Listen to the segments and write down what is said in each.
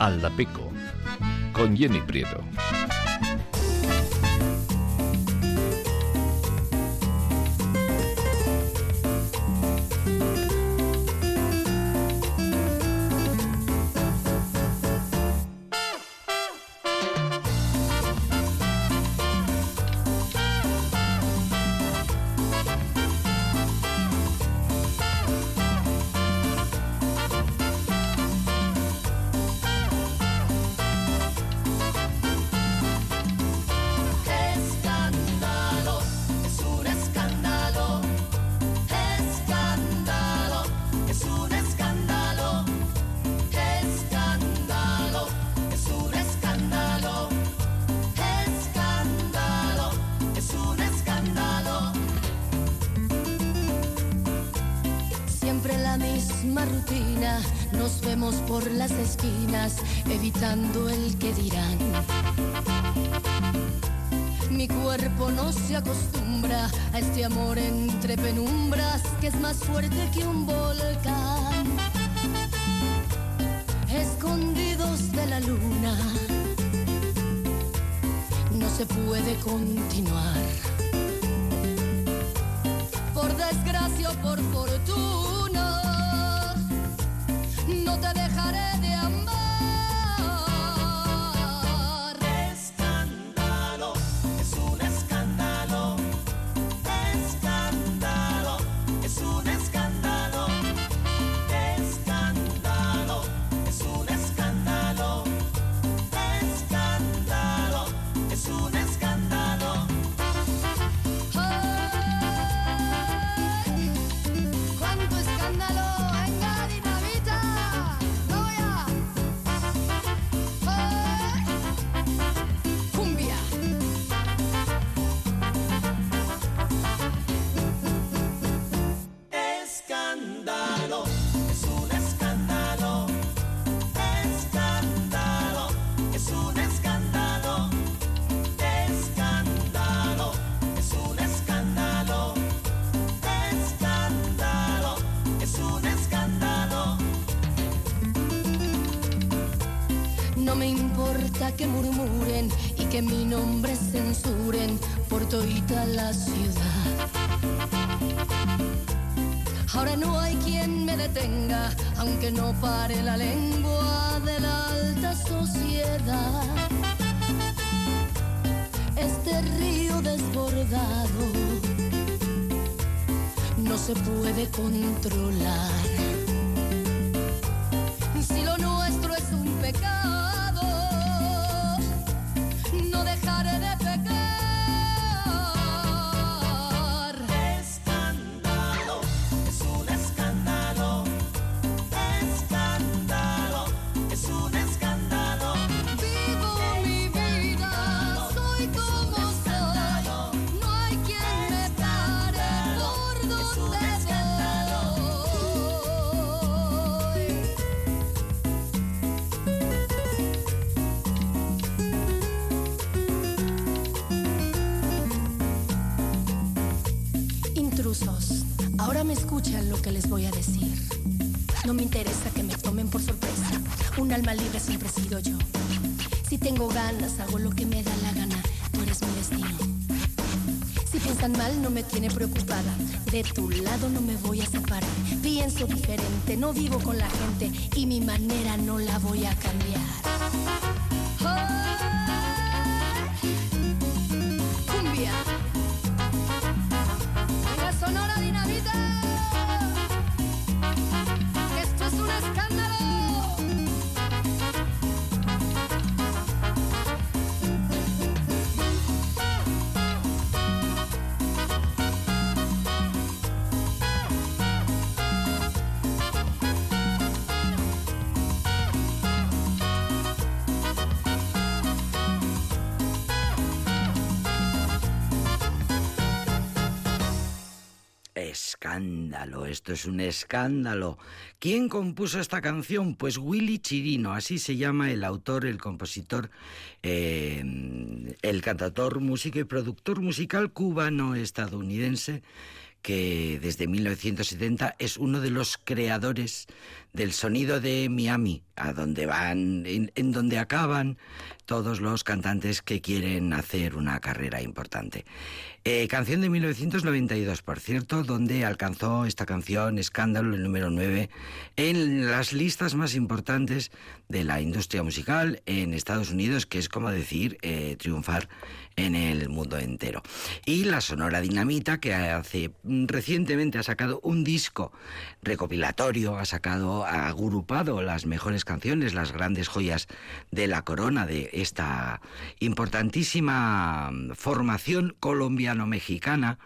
Aldapeco con Jenny Prieto. Que hago lo que me da la gana, tú eres mi destino. Si piensan mal, no me tiene preocupada. De tu lado no me voy a separar. Pienso diferente, no vivo con la gente y mi manera no la voy a cambiar. Esto es un escándalo. ¿Quién compuso esta canción? Pues Willy Chirino, así se llama el autor, el compositor, eh, el cantador, músico y productor musical cubano-estadounidense que desde 1970 es uno de los creadores del sonido de Miami, a donde van, en, donde acaban todos los cantantes que quieren hacer una carrera importante. Eh, canción de 1992, por cierto, donde alcanzó esta canción Escándalo el número 9 en las listas más importantes de la industria musical en Estados Unidos, que es como decir eh, triunfar en el mundo entero. Y la Sonora Dinamita, que hace recientemente ha sacado un disco recopilatorio, ha sacado, agrupado las mejores canciones, las grandes joyas de la corona de esta importantísima formación colombiano-mexicana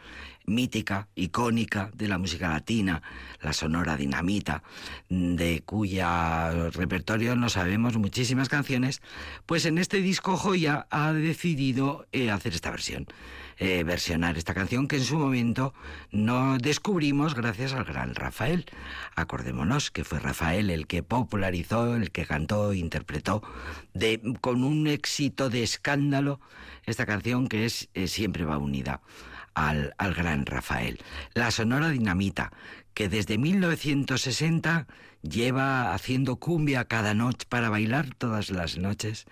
mítica, icónica de la música latina, la Sonora Dinamita, de cuya repertorio no sabemos muchísimas canciones, pues en este disco Joya ha decidido eh, hacer esta versión. Eh, versionar esta canción que en su momento no descubrimos gracias al gran Rafael. Acordémonos que fue Rafael el que popularizó, el que cantó, interpretó de, con un éxito de escándalo esta canción que es eh, siempre va unida al, gran Rafael. La Sonora Dinamita, que desde 1960 lleva haciendo cumbia cada noche para bailar todas las noches,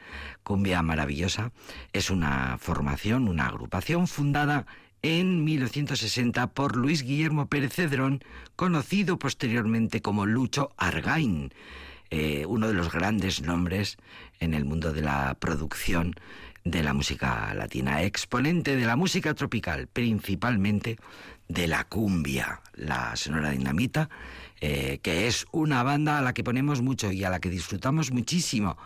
cumbia maravillosa, es una formación, una agrupación fundada en 1960 por Luis Guillermo Pérez Cedrón, conocido posteriormente como Lucho Argain, eh, uno de los grandes nombres en el mundo de la producción de la música latina, exponente de la música tropical, principalmente de la cumbia, la Sonora Dinamita, eh, que es una banda a la que ponemos mucho y a la que disfrutamos muchísimo.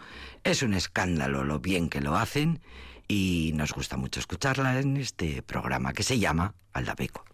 Es un escándalo lo bien que lo hacen y nos gusta mucho escucharla en este programa que se llama Aldapeco.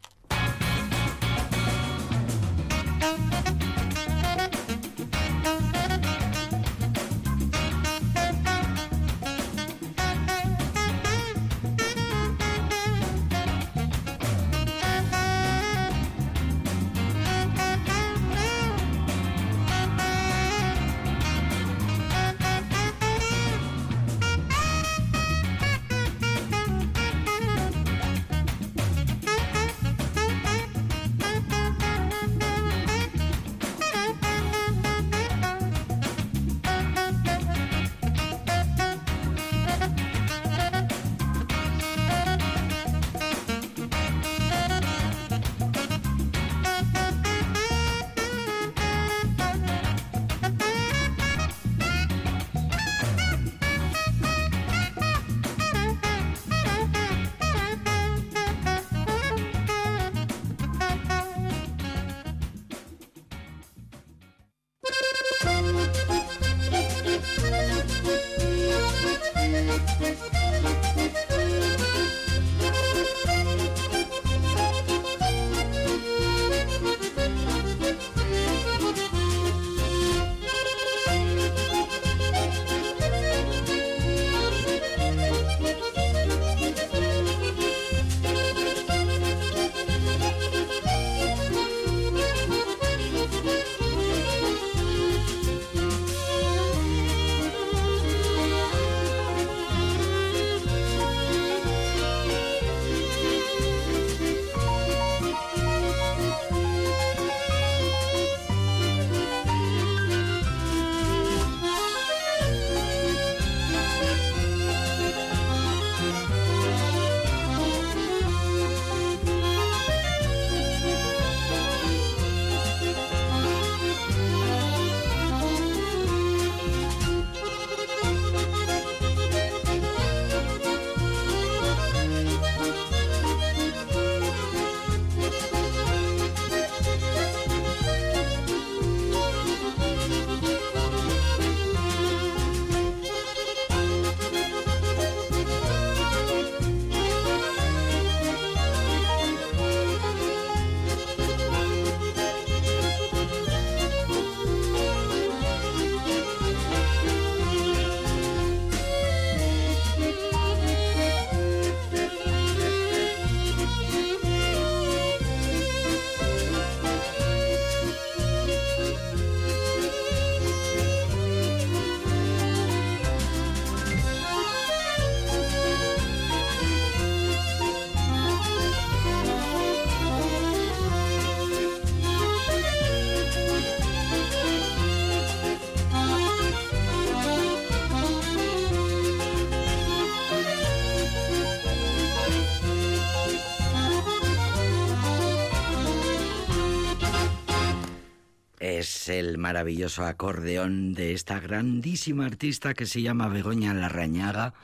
Maravilloso acordeón de esta grandísima artista que se llama Begoña Larrañaga,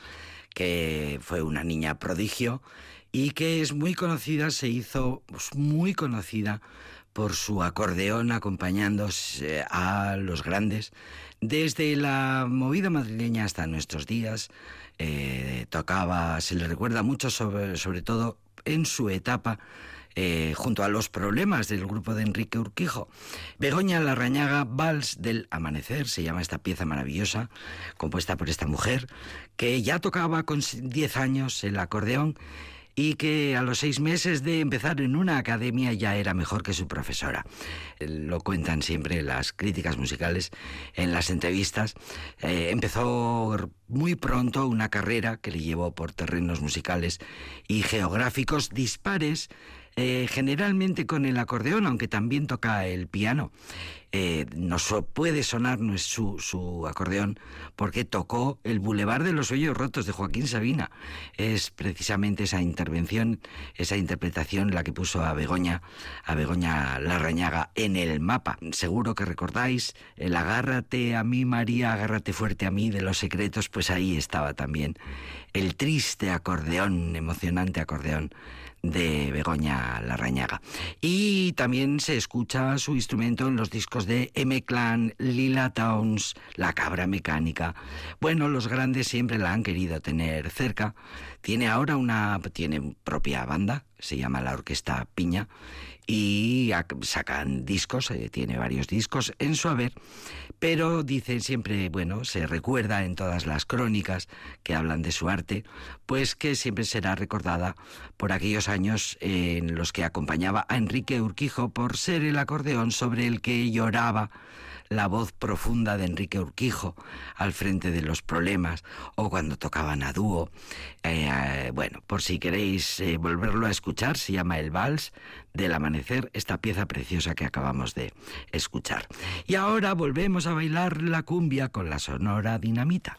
que fue una niña prodigio y que es muy conocida, se hizo pues, muy conocida por su acordeón acompañándose a los grandes. Desde la movida madrileña hasta nuestros días, eh, tocaba, se le recuerda mucho sobre, sobre todo en su etapa eh, junto a los problemas del grupo de Enrique Urquijo. Begoña Larrañaga, Vals del Amanecer, se llama esta pieza maravillosa, compuesta por esta mujer, que ya tocaba con 10 años el acordeón y que a los seis meses de empezar en una academia ya era mejor que su profesora. Lo cuentan siempre las críticas musicales en las entrevistas. Eh, empezó muy pronto una carrera que le llevó por terrenos musicales y geográficos dispares eh, generalmente con el acordeón, aunque también toca el piano. Eh, no puede sonar no es su, su, acordeón porque tocó el Boulevard de los Sueños Rotos de Joaquín Sabina. Es precisamente esa intervención, esa interpretación la que puso a Begoña, a Begoña Larrañaga en el mapa. Seguro que recordáis el agárrate a mí María, agárrate fuerte a mí de los secretos, pues ahí estaba también el triste acordeón, emocionante acordeón de Begoña Larrañaga. Y también se escucha su instrumento en los discos de M-Clan, Lila Towns, La Cabra Mecánica. Bueno, los grandes siempre la han querido tener cerca. Tiene ahora una tiene propia banda, se llama la Orquesta Piña y sacan discos, eh, tiene varios discos en su haber, pero dicen siempre, bueno, se recuerda en todas las crónicas que hablan de su arte, pues que siempre será recordada por aquellos años en los que acompañaba a Enrique Urquijo por ser el acordeón sobre el que lloraba la voz profunda de Enrique Urquijo al frente de los problemas o cuando tocaban a dúo. Eh, eh, bueno, por si queréis eh, volverlo a escuchar, se llama El Vals del Amanecer, esta pieza preciosa que acabamos de escuchar. Y ahora volvemos a bailar la cumbia con la sonora dinamita.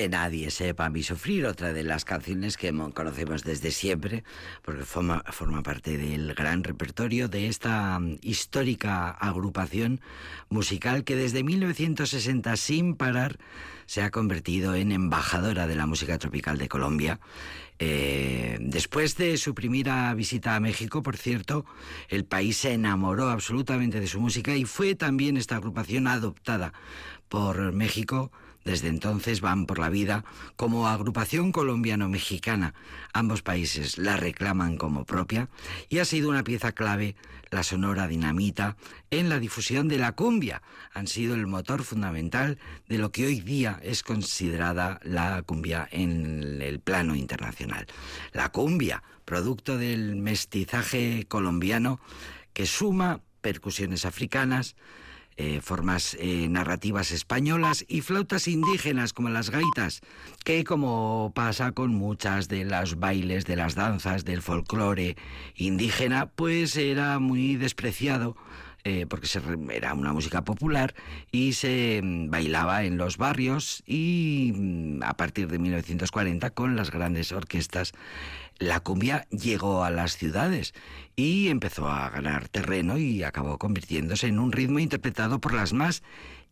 Que nadie sepa mi sufrir, otra de las canciones que mo- conocemos desde siempre, porque forma, forma parte del gran repertorio de esta mm, histórica agrupación musical que desde 1960 sin parar se ha convertido en embajadora de la música tropical de Colombia. Eh, después de su primera visita a México, por cierto, el país se enamoró absolutamente de su música y fue también esta agrupación adoptada por México. Desde entonces van por la vida como agrupación colombiano-mexicana. Ambos países la reclaman como propia y ha sido una pieza clave la sonora dinamita en la difusión de la cumbia. Han sido el motor fundamental de lo que hoy día es considerada la cumbia en el plano internacional. La cumbia, producto del mestizaje colombiano que suma percusiones africanas, eh, formas eh, narrativas españolas y flautas indígenas como las gaitas, que como pasa con muchas de los bailes, de las danzas, del folclore indígena, pues era muy despreciado. eh, porque era una música popular y se mm, bailaba en los barrios y mm, a partir de 1940 con las grandes orquestas la cumbia llegó a las ciudades y empezó a ganar terreno y acabó convirtiéndose en un ritmo interpretado por las más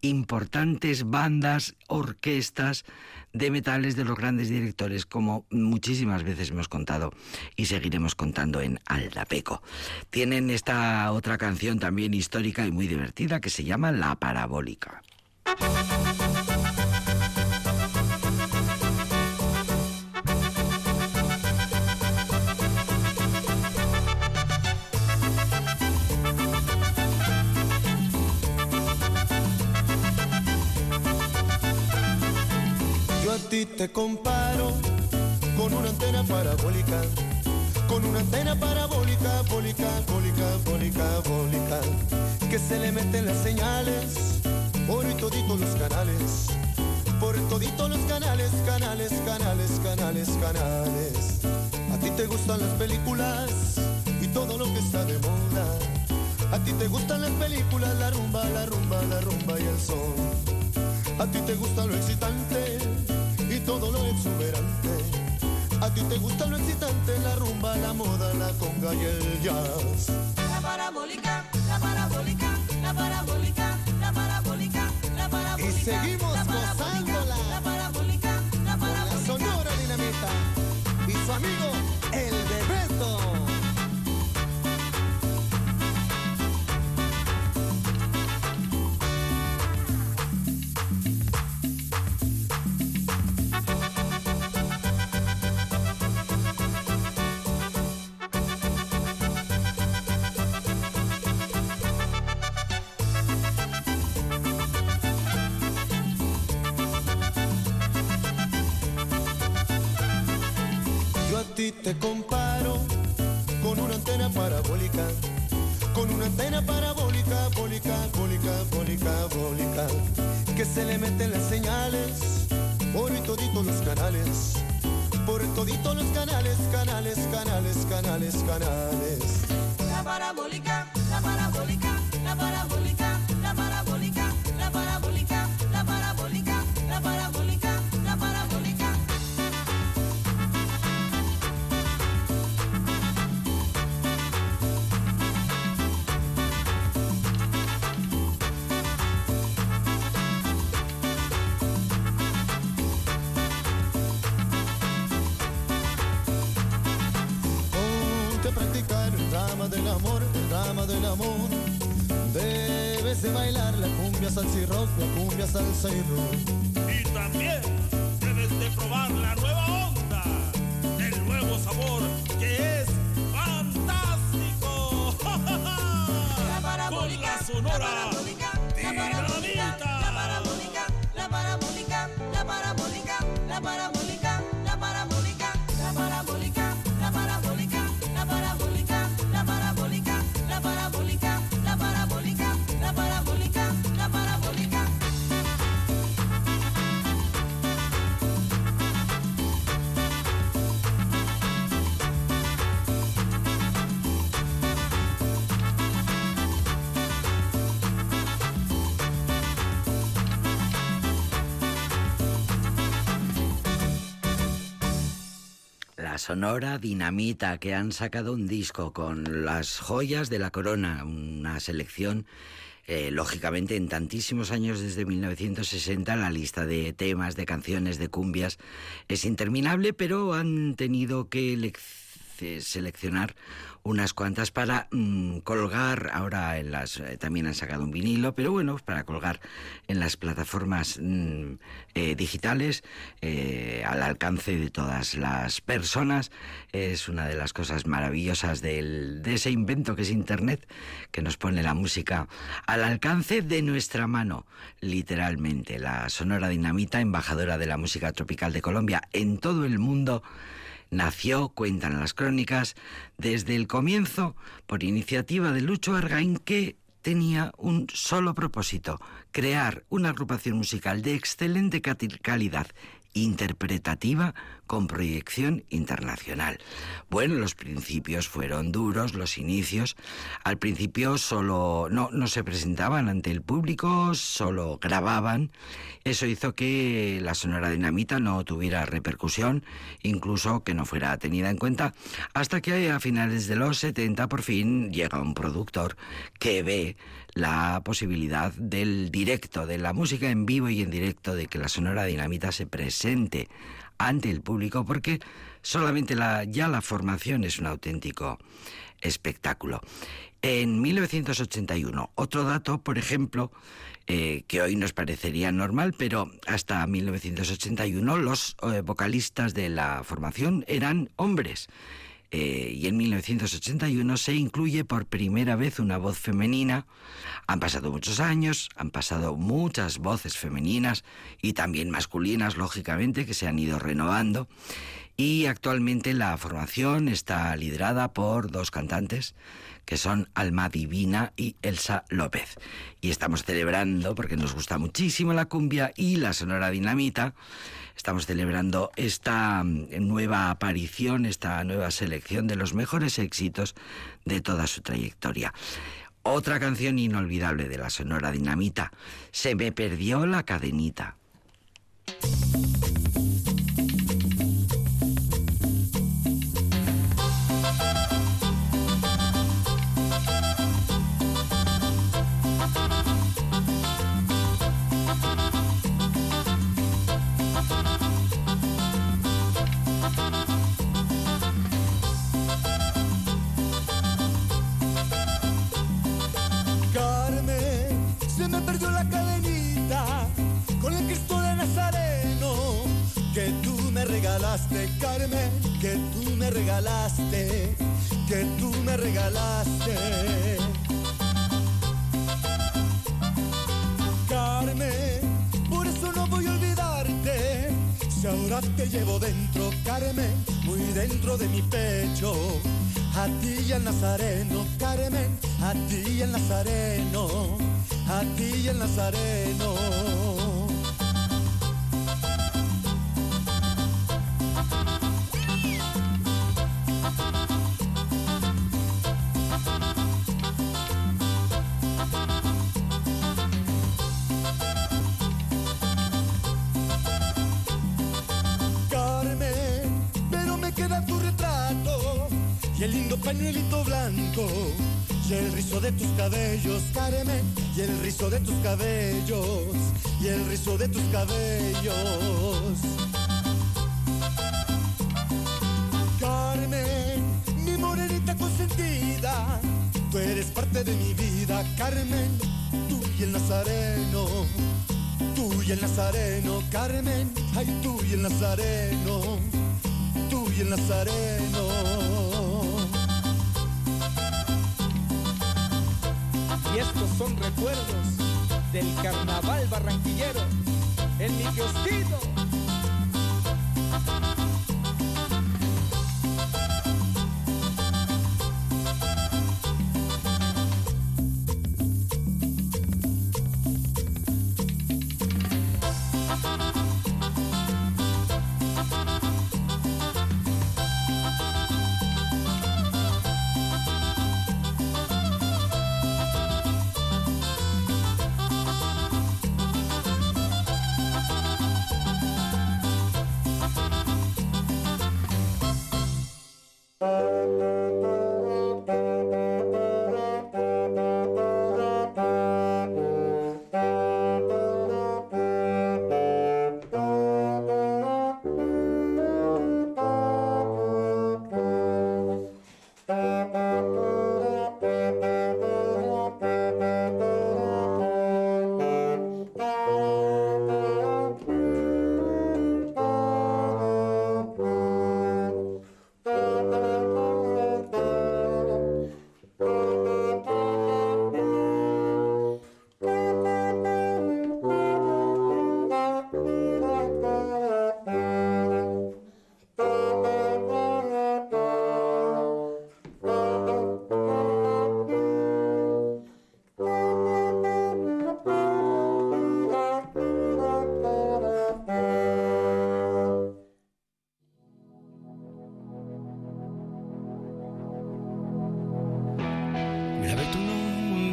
importantes bandas, orquestas de metales de los grandes directores, como muchísimas veces hemos contado y seguiremos contando en Aldapeco. Tienen esta otra canción también histórica y muy divertida que se llama La Parabólica. Ti te comparo con una antena parabólica, con una antena parabólica, bólica, bólica, bólica, bólica, que se le meten las señales por toditos los canales, por toditos los canales, canales, canales, canales, canales. A ti te gustan las películas y todo lo que está de moda. A ti te gustan las películas, la rumba, la rumba, la rumba y el sol. A ti te gusta lo excitante todo lo exuberante. A ti te gusta lo excitante, la rumba, la moda, la conga y el jazz. La parabólica, la parabólica, la parabólica, la parabólica, la parabólica. Y seguimos la parabólica, gozándola. La parabólica, la La parabólica. sonora dinamita y su amigo del amor, el drama del amor. Debes de bailar la cumbia salsa y rock, la cumbia salsa y rock. Y también debes de probar la nueva onda, el nuevo sabor que es fantástico. La Con la sonora Sonora Dinamita, que han sacado un disco con las joyas de la corona, una selección, eh, lógicamente, en tantísimos años desde 1960, la lista de temas, de canciones, de cumbias es interminable, pero han tenido que lec- seleccionar unas cuantas para mm, colgar. Ahora en las eh, también han sacado un vinilo pero bueno para colgar en las plataformas mm, eh, digitales eh, al alcance de todas las personas. Es una de las cosas maravillosas del- de ese invento que es internet que nos pone la música al alcance de nuestra mano literalmente. La sonora dinamita embajadora de la música tropical de Colombia en todo el mundo Nació, cuentan las crónicas, desde el comienzo por iniciativa de Lucho Argaín que tenía un solo propósito, crear una agrupación musical de excelente calidad interpretativa con proyección internacional. Bueno, los principios fueron duros, los inicios. Al principio solo no, no se presentaban ante el público, solo grababan. Eso hizo que la Sonora Dinamita no tuviera repercusión, incluso que no fuera tenida en cuenta, hasta que a finales de los 70 por fin llega un productor que ve la posibilidad del directo, de la música en vivo y en directo, de que la Sonora Dinamita se presente ante el público, porque solamente la, ya la formación es un auténtico espectáculo. En 1981, otro dato, por ejemplo, eh, que hoy nos parecería normal, pero hasta 1981 los eh, vocalistas de la formación eran hombres. Eh, y en 1981 se incluye por primera vez una voz femenina. Han pasado muchos años, han pasado muchas voces femeninas y también masculinas, lógicamente, que se han ido renovando. Y actualmente la formación está liderada por dos cantantes, que son Alma Divina y Elsa López. Y estamos celebrando, porque nos gusta muchísimo la cumbia y la sonora dinamita, estamos celebrando esta mm, nueva aparición, esta nueva selección de los mejores éxitos de toda su trayectoria. Otra canción inolvidable de la Sonora Dinamita, Se me perdió la cadenita. Carmen, que tú me regalaste, que tú me regalaste. Carmen, por eso no voy a olvidarte. Si ahora te llevo dentro, Carmen, muy dentro de mi pecho. A ti y al Nazareno, Carmen, a ti y al Nazareno, a ti y al Nazareno. De tus cabellos, y el rizo de tus cabellos. Carmen, mi morenita consentida, tú eres parte de mi vida, Carmen, tú y el nazareno, tú y el nazareno, Carmen, ay tú y el nazareno, tú y el nazareno. Y estos son recuerdos del carnaval barranquillero en mi kiosquito.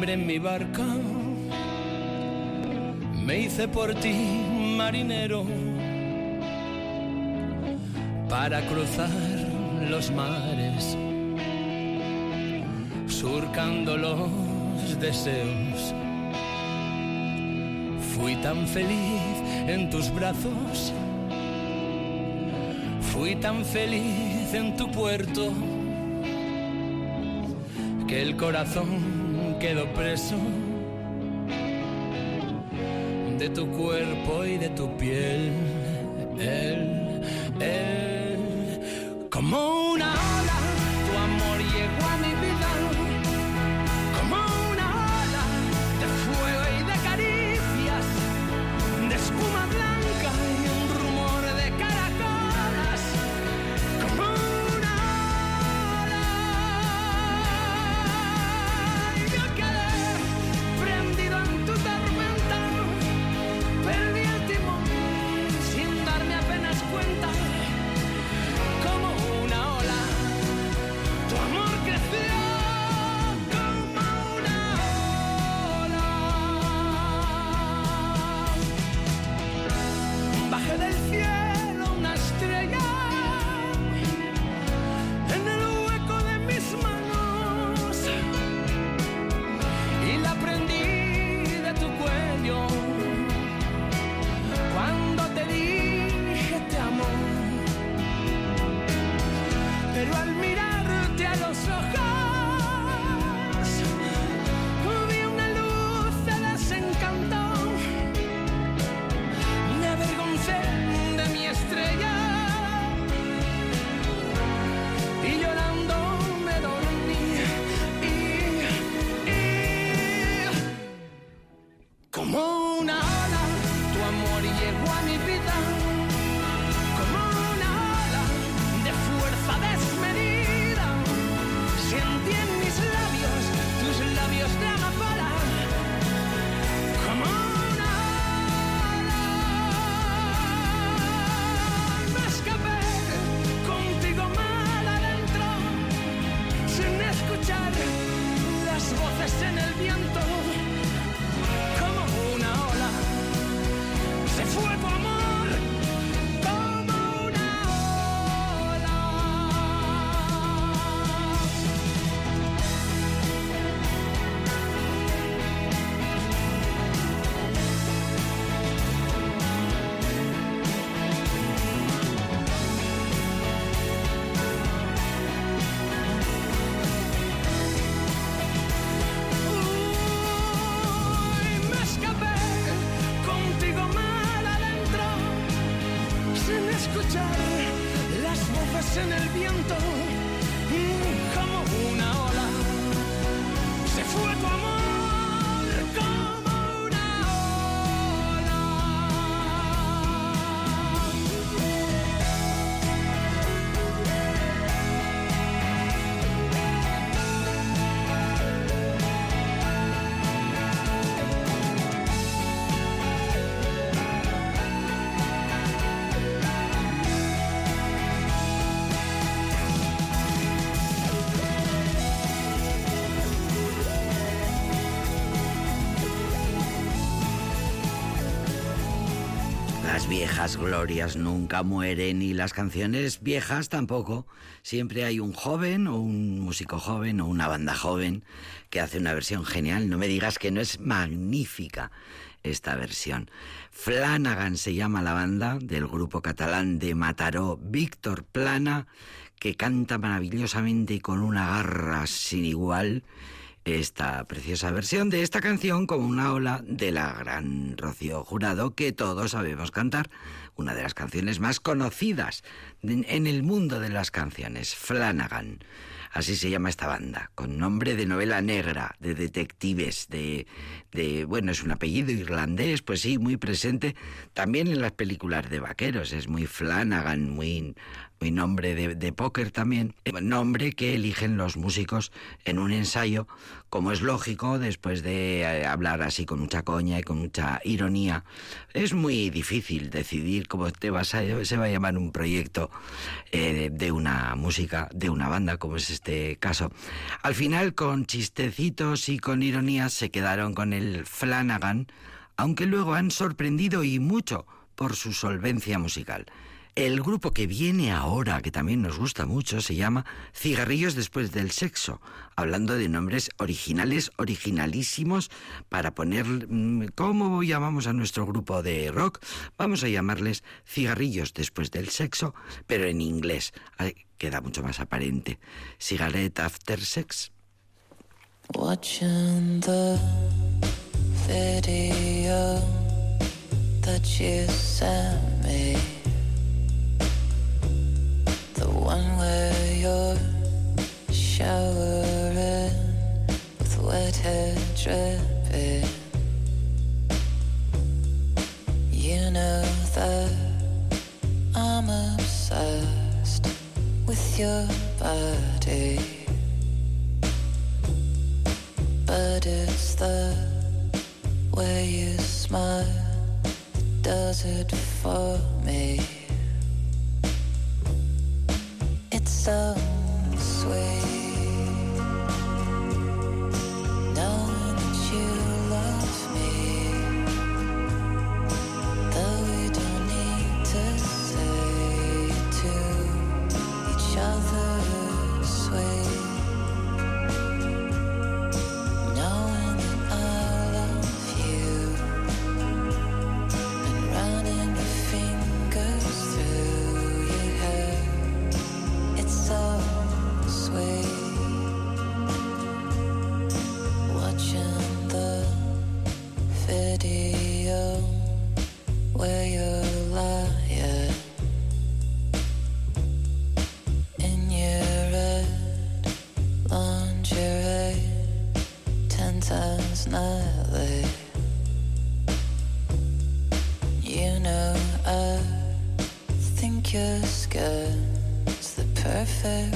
En mi barca, me hice por ti marinero para cruzar los mares, surcando los deseos. Fui tan feliz en tus brazos, fui tan feliz en tu puerto que el corazón quedó preso de tu cuerpo y de tu piel. Él, él, como viejas glorias nunca mueren y las canciones viejas tampoco. Siempre hay un joven o un músico joven o una banda joven que hace una versión genial. No me digas que no es magnífica esta versión. Flanagan se llama la banda del grupo catalán de Mataró, Víctor Plana, que canta maravillosamente y con una garra sin igual esta preciosa versión de esta canción como una ola de la gran Rocío Jurado que todos sabemos cantar, una de las canciones más conocidas en el mundo de las canciones, Flanagan. Así se llama esta banda, con nombre de novela negra, de detectives, de, de, bueno, es un apellido irlandés, pues sí, muy presente también en las películas de vaqueros, es muy Flanagan, muy, muy nombre de, póker también, nombre que eligen los músicos en un ensayo, como es lógico, después de eh, hablar así con mucha coña y con mucha ironía. Es muy difícil decidir cómo te vas a, se va a llamar un proyecto eh, de una música, de una banda, como es este caso. Al final, con chistecitos y con ironías, se quedaron con el Flanagan, aunque luego han sorprendido y mucho por su solvencia musical. El grupo que viene ahora, que también nos gusta mucho, se llama Cigarrillos después del sexo, hablando de nombres originales, originalísimos, para poner... mm, ¿Cómo llamamos a nuestro grupo de rock? Vamos a llamarles Cigarrillos después del sexo, pero en inglés. Queda mucho más aparente. Cigarette after sex. Watching the video that you sent me. One where you're showering with wet hair dripping. You know that I'm obsessed with your body. But it's the way you smile that does it for me. So sweet You know I think the perfect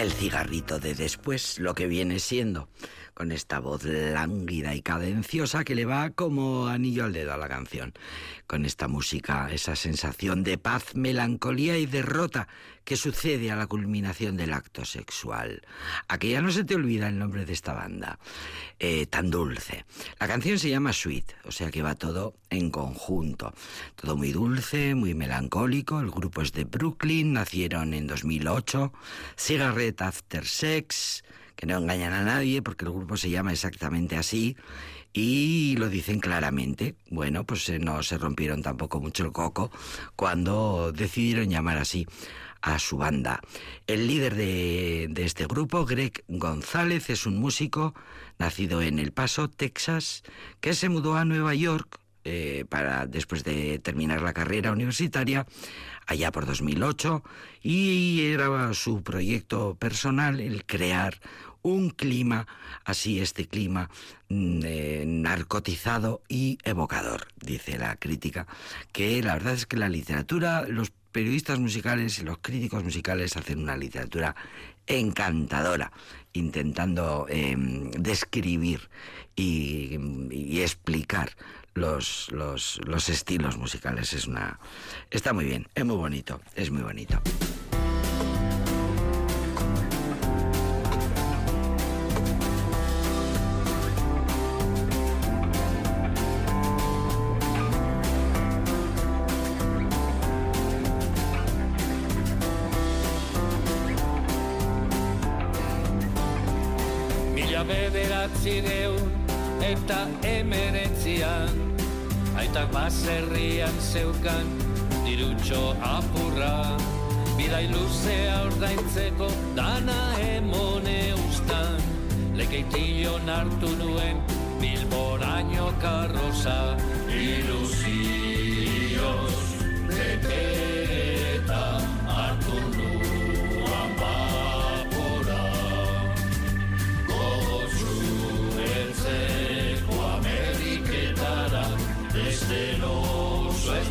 El cigarrito de después, lo que viene siendo, con esta voz lánguida y cadenciosa que le va como anillo al dedo a la canción, con esta música, esa sensación de paz, melancolía y derrota que sucede a la culminación del acto sexual. A que ya no se te olvida el nombre de esta banda, eh, tan dulce. La canción se llama Sweet, o sea que va todo en conjunto. Todo muy dulce, muy melancólico. El grupo es de Brooklyn, nacieron en 2008. Cigarette After Sex, que no engañan a nadie porque el grupo se llama exactamente así y lo dicen claramente. Bueno, pues eh, no se rompieron tampoco mucho el coco cuando decidieron llamar así a su banda. El líder de, de este grupo, Greg González, es un músico nacido en El Paso, Texas, que se mudó a Nueva York eh, para después de terminar la carrera universitaria allá por 2008 y era su proyecto personal el crear un clima así este clima mm, eh, narcotizado y evocador dice la crítica que la verdad es que la literatura los periodistas musicales y los críticos musicales hacen una literatura encantadora intentando eh, describir y, y explicar los, los, los estilos musicales. Es una. Está muy bien, es muy bonito, es muy bonito. Eta emeretzian Aitak baserrian zeukan dirutxo apurra. Bidai luzea ordaintzeko dana emone ustan Lekeitilon hartu nuen bilboraino karroza. Ilusioz beteta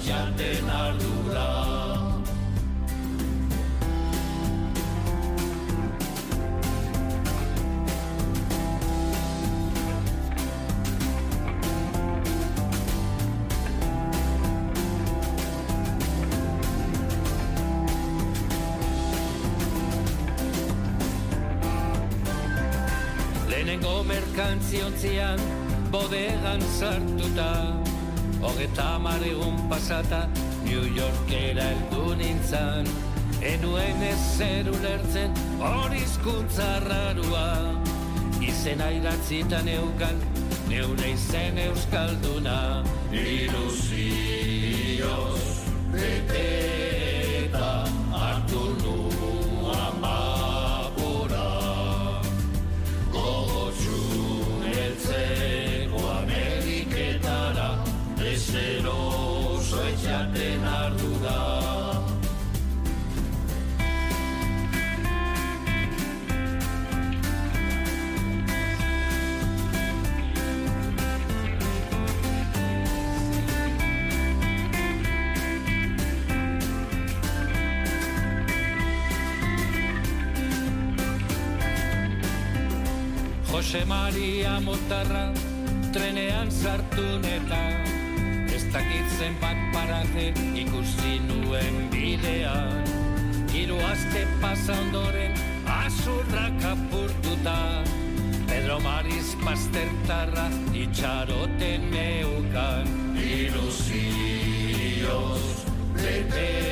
jaten ardura. Lehenengo merkantziontzian bodegan sartuta. Lehenengo bodegan sartuta. Hogeta egun pasata New Yorkera heldu nintzan Enuen ezer ulertzen hori hizkuntza rarua. Izena idatzitan eukan neure izen euskalduna. Ilusioz Maria Motarra trenean sartu neta Ez dakit zenbat parate ikusi nuen bidean. Hiru aste pasa ondoren azurrak apurtuta Pedro Maris Pastertarra itxaroten neukan. Ilusioz beteta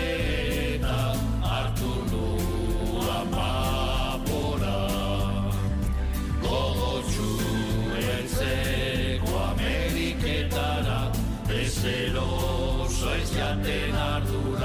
Bezeroso ez jaten ardura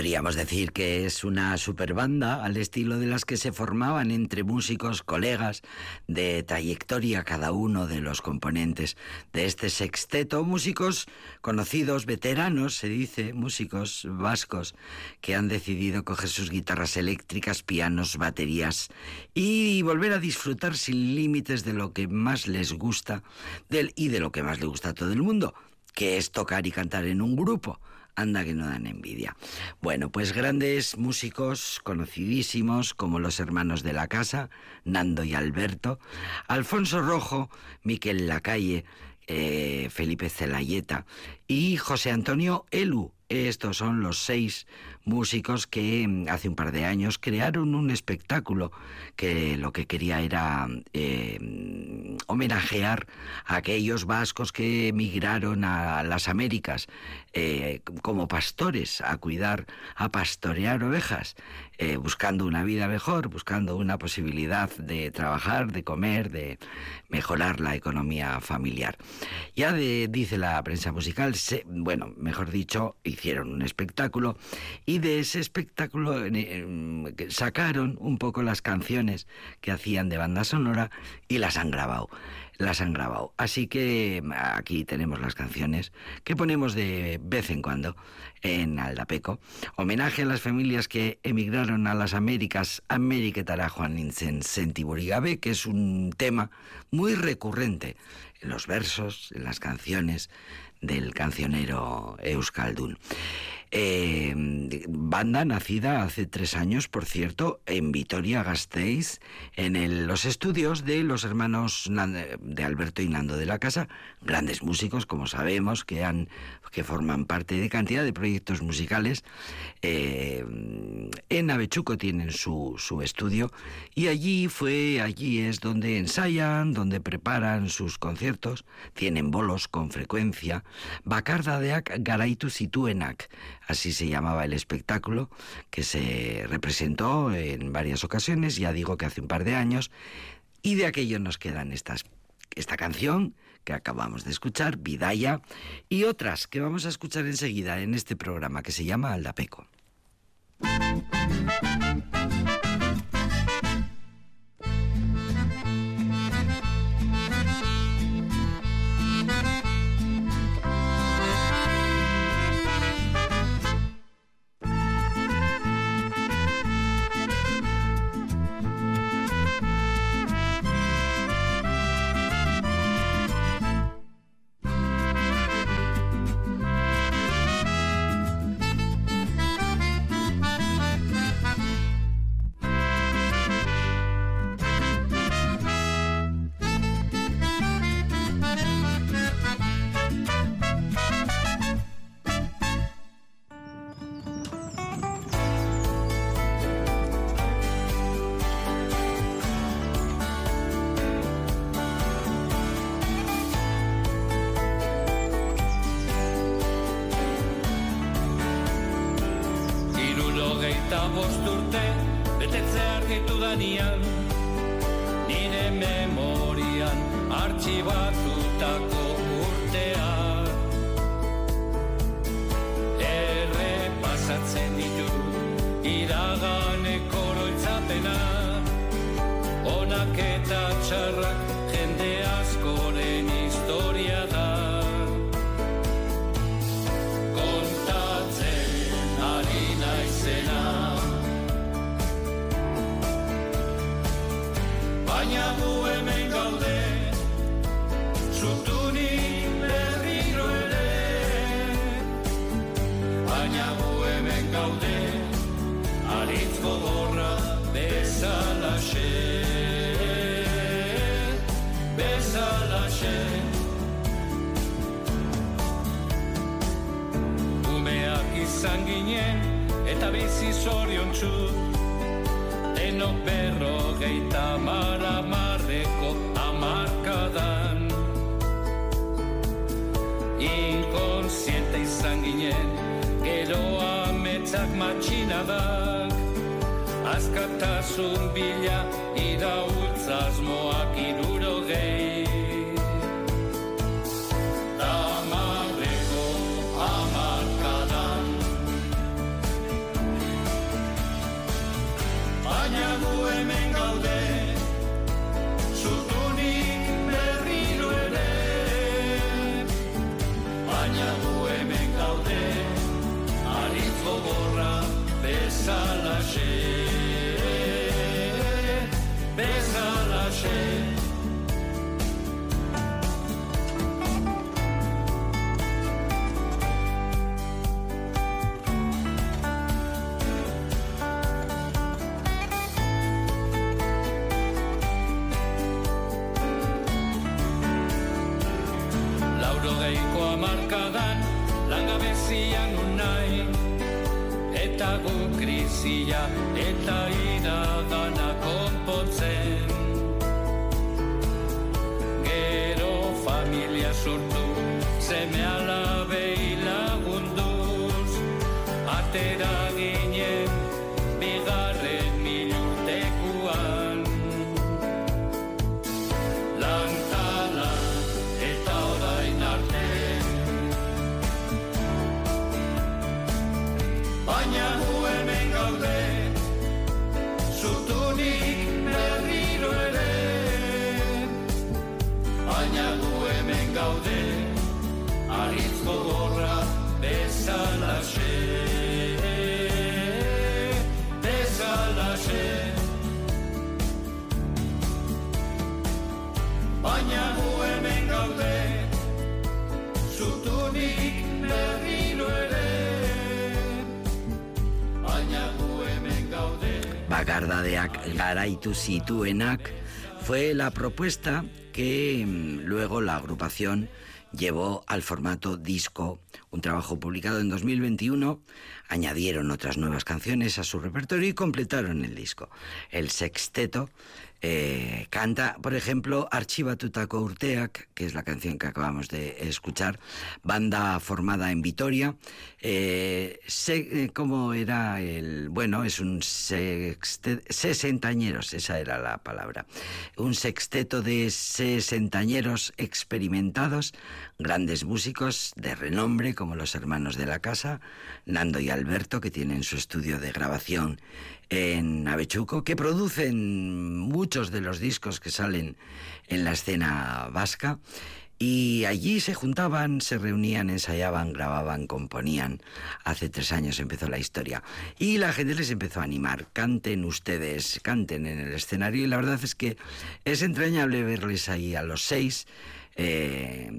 Podríamos decir que es una superbanda al estilo de las que se formaban entre músicos, colegas de trayectoria cada uno de los componentes de este sexteto, músicos conocidos, veteranos, se dice, músicos vascos que han decidido coger sus guitarras eléctricas, pianos, baterías y volver a disfrutar sin límites de lo que más les gusta del, y de lo que más le gusta a todo el mundo, que es tocar y cantar en un grupo. Anda que no dan envidia. Bueno, pues grandes músicos conocidísimos como los hermanos de la casa, Nando y Alberto, Alfonso Rojo, Miquel Lacalle, eh, Felipe Celayeta y José Antonio Elu. Estos son los seis músicos que mm, hace un par de años crearon un espectáculo que lo que quería era eh, mm, homenajear a aquellos vascos que emigraron a las Américas eh, como pastores a cuidar, a pastorear ovejas, eh, buscando una vida mejor, buscando una posibilidad de trabajar, de comer, de mejorar la economía familiar. Ya de, dice la prensa musical, bueno, mejor dicho, hicieron un espectáculo y de ese espectáculo eh, sacaron un poco las canciones que hacían de banda sonora y las han grabado las han grabado. Así que aquí tenemos las canciones que ponemos de vez en cuando en Aldapeco. Homenaje a las familias que emigraron a las Américas, Américetara Juan Nintzen Sentiburigabe, que es un tema muy recurrente en los versos, en las canciones del cancionero Euskaldun. Eh, banda nacida hace tres años, por cierto, en Vitoria-Gasteiz, en los estudios de los hermanos de Alberto y Nando de la Casa, grandes músicos, como sabemos, que, han, que forman parte de cantidad de proyectos musicales. Eh, en Avechuco tienen su, su estudio y allí fue, allí es donde ensayan, donde preparan sus conciertos, tienen bolos con frecuencia. Bakardadeak garaitu zituenak, así se llamaba el espectáculo, que se representó en varias ocasiones, ya digo que hace un par de años, y de aquello nos quedan esta canción que acabamos de escuchar, Vidaya, y otras que vamos a escuchar enseguida en este programa que se llama Aldapeco. Daniel. bizitzak matxinadak Azkatasun bila iraultzaz moak irurogei Azkatasun bila iraultzaz irurogei. bizia eta Bagardadeak garaitu zituenak fue la propuesta que mm, luego la agrupación llevó al formato disco, un trabajo publicado en 2021. Añadieron otras nuevas canciones a su repertorio y completaron el disco. El sexteto eh, canta, por ejemplo, Archibatutako Urteak, que es la canción que acabamos de escuchar, banda formada en Vitoria. Eh, se- eh, ¿Cómo era el...? Bueno, es un sexte- sesentañeros, esa era la palabra. Un sexteto de sesentañeros experimentados, grandes músicos de renombre como los hermanos de la casa, Nando y Alberto, que tienen su estudio de grabación en Avechuco, que producen muchos de los discos que salen en la escena vasca. Y allí se juntaban, se reunían, ensayaban, grababan, componían. Hace tres años empezó la historia. Y la gente les empezó a animar. Canten ustedes, canten en el escenario. Y la verdad es que es entrañable verles ahí a los seis. Eh,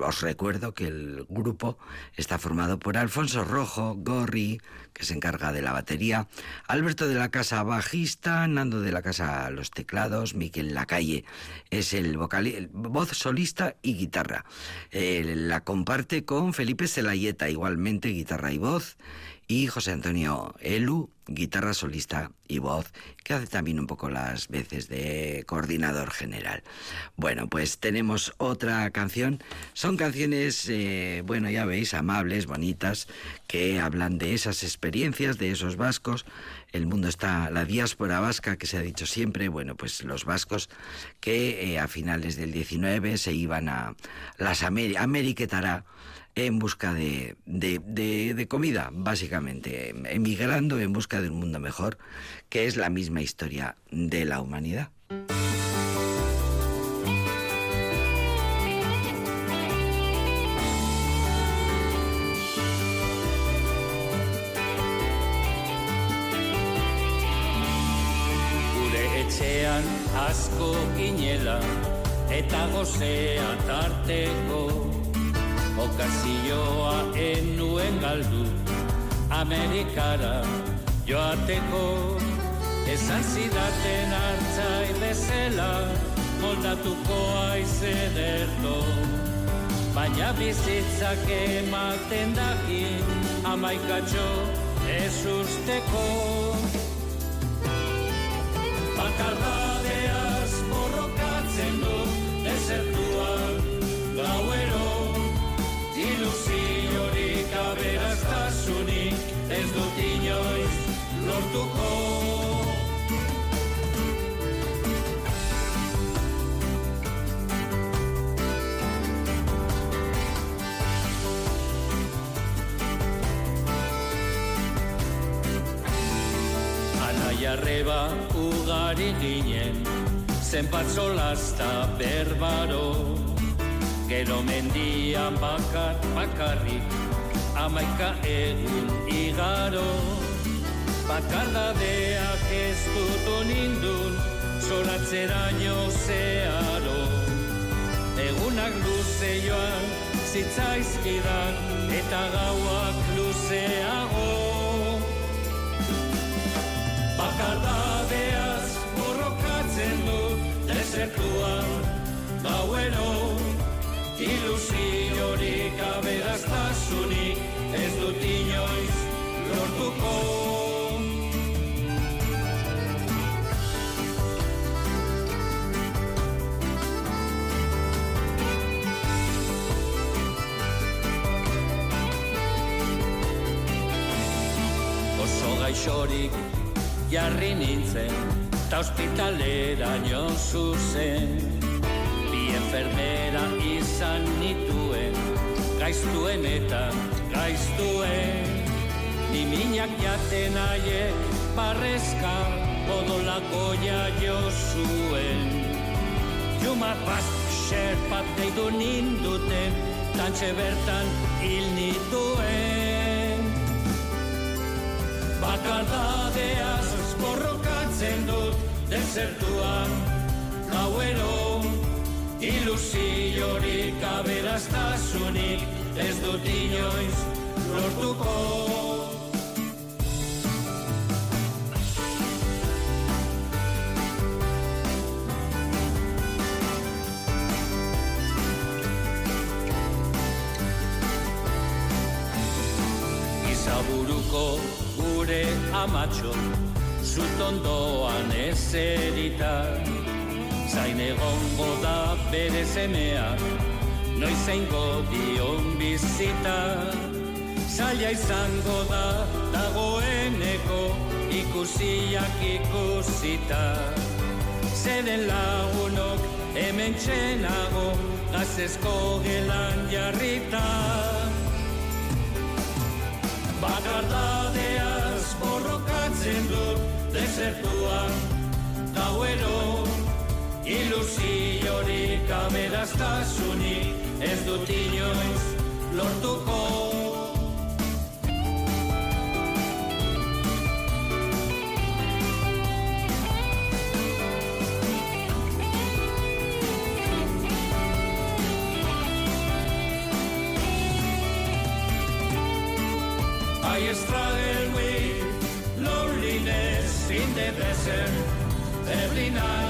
os recuerdo que el grupo está formado por Alfonso Rojo, Gorri, que se encarga de la batería, Alberto de la Casa bajista, Nando de la Casa los teclados, Miquel Lacalle es el vocal, el voz solista y guitarra. Eh, la comparte con Felipe Celayeta, igualmente guitarra y voz, y José Antonio Elu, guitarra solista y voz, que hace también un poco las veces de coordinador general. Bueno, pues tenemos otra canción. Son canciones, eh, bueno, ya veis, amables, bonitas, que hablan de esas experiencias, de esos vascos. El mundo está, la diáspora vasca, que se ha dicho siempre, bueno, pues los vascos que eh, a finales del 19 se iban a las Ameri en busca de, de, de, comida, básicamente, emigrando en busca de un mundo mejor, que es la misma historia de la humanidad. Okazioa enuen galdu Amerikara joateko. Esan zidaten hartzai bezala moldatuko aize derto baina bizitzak ematen daki amaikatxo ez usteko. Bakardadeaz borrokatzen du Desertuan gauero Ana Bai arreba ugari ginen Zenbat solazta berbaro. Gero mendian bakar bakarrik Amaika egun igaro. Bakardadeak ez dutu nindun Zoratzeraino zeharo. Egunak luze joan zitzaizkidan Eta gauak luzeago Bakardadeaz borrokatzen du Desertuan gauero Ilusiorik aberaztasunik Ez dut inoiz lortuko. Oso gaixorik jarri nintzen Ta hospitalera nio zuzen. Bi enfermera izan nituen Gaiztuen eta gaiztuen. Ni minak jaten aiek barrezka Odolako jo zuen. Juma bat xerpat deidu ninduten Tantxe bertan hil nituen. Bakardadeaz borrokatzen dut Desertuan. Gauero Ilusiorik aberaztasunik Ez dut inoiz lortuko. Izaburuko gure amatxo Zutondoan ezerita Zain egongo da bere semea Noizengo dion bizita. Zaila izango da dagoeneko Ikusiak ikusita. Zeren lagunok hemen txenago Gazezko gelan jarrita. Bakardadeaz borrokatzen dut desertuan gauero Ilusiorik aberaztasunik ez dut inoiz lortuko lovely night.